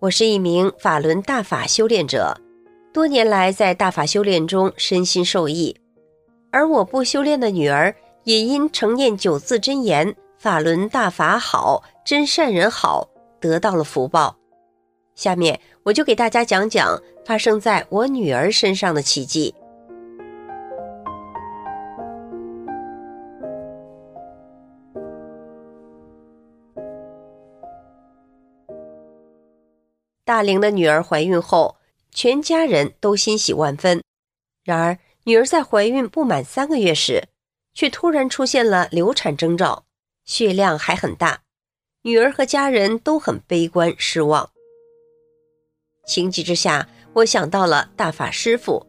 我是一名法轮大法修炼者，多年来在大法修炼中身心受益，而我不修炼的女儿也因承念九字真言“法轮大法好，真善人好”得到了福报。下面我就给大家讲讲发生在我女儿身上的奇迹。大龄的女儿怀孕后，全家人都欣喜万分。然而，女儿在怀孕不满三个月时，却突然出现了流产征兆，血量还很大。女儿和家人都很悲观失望。情急之下，我想到了大法师傅，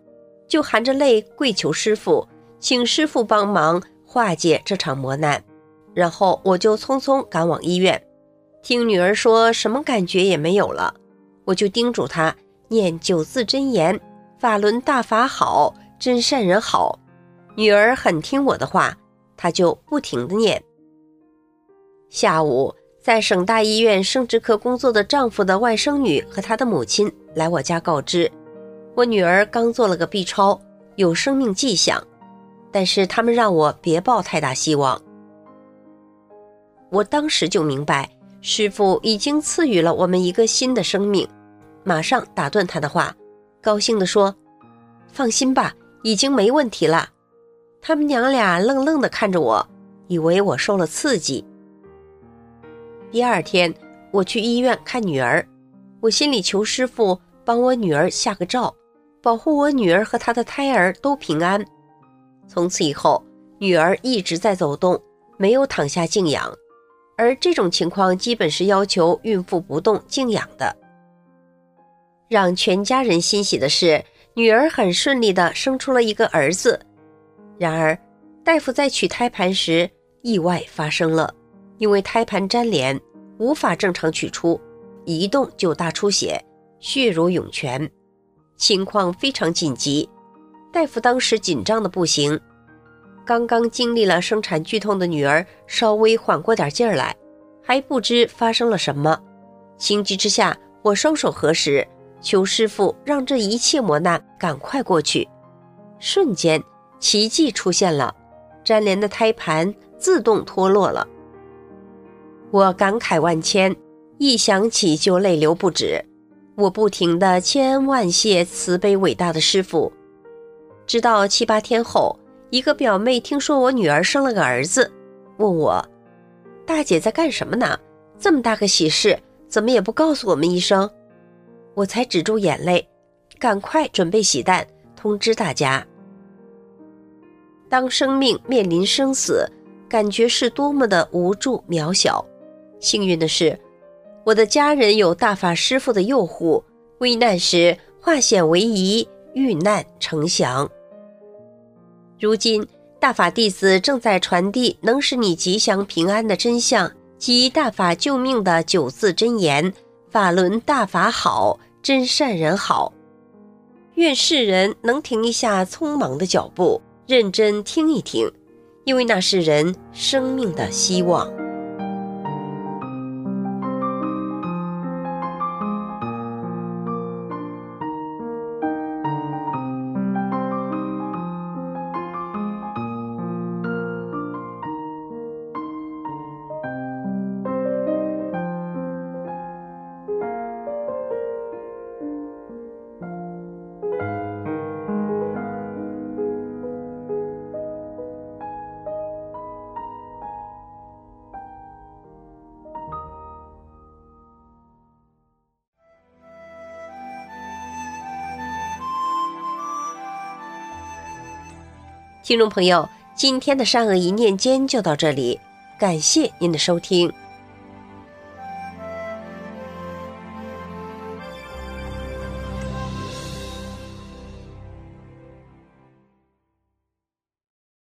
就含着泪跪求师傅，请师傅帮忙化解这场磨难。然后我就匆匆赶往医院，听女儿说什么感觉也没有了。我就叮嘱他念九字真言：“法轮大法好，真善人好。”女儿很听我的话，她就不停的念。下午，在省大医院生殖科工作的丈夫的外甥女和她的母亲来我家告知，我女儿刚做了个 B 超，有生命迹象，但是他们让我别抱太大希望。我当时就明白。师傅已经赐予了我们一个新的生命，马上打断他的话，高兴地说：“放心吧，已经没问题了。”他们娘俩愣愣地看着我，以为我受了刺激。第二天，我去医院看女儿，我心里求师傅帮我女儿下个诏，保护我女儿和她的胎儿都平安。从此以后，女儿一直在走动，没有躺下静养。而这种情况基本是要求孕妇不动静养的。让全家人欣喜的是，女儿很顺利的生出了一个儿子。然而，大夫在取胎盘时意外发生了，因为胎盘粘连，无法正常取出，一动就大出血，血如涌泉，情况非常紧急。大夫当时紧张的不行。刚刚经历了生产剧痛的女儿稍微缓过点劲儿来，还不知发生了什么。情急之下，我双手合十，求师傅让这一切磨难赶快过去。瞬间，奇迹出现了，粘连的胎盘自动脱落了。我感慨万千，一想起就泪流不止。我不停的千恩万谢慈悲伟大的师傅。直到七八天后。一个表妹听说我女儿生了个儿子，问我：“大姐在干什么呢？这么大个喜事，怎么也不告诉我们一声？”我才止住眼泪，赶快准备喜蛋，通知大家。当生命面临生死，感觉是多么的无助渺小。幸运的是，我的家人有大法师父的佑护，危难时化险为夷，遇难成祥。如今，大法弟子正在传递能使你吉祥平安的真相及大法救命的九字真言：“法轮大法好，真善人好。”愿世人能停一下匆忙的脚步，认真听一听，因为那是人生命的希望。听众朋友，今天的善恶一念间就到这里，感谢您的收听。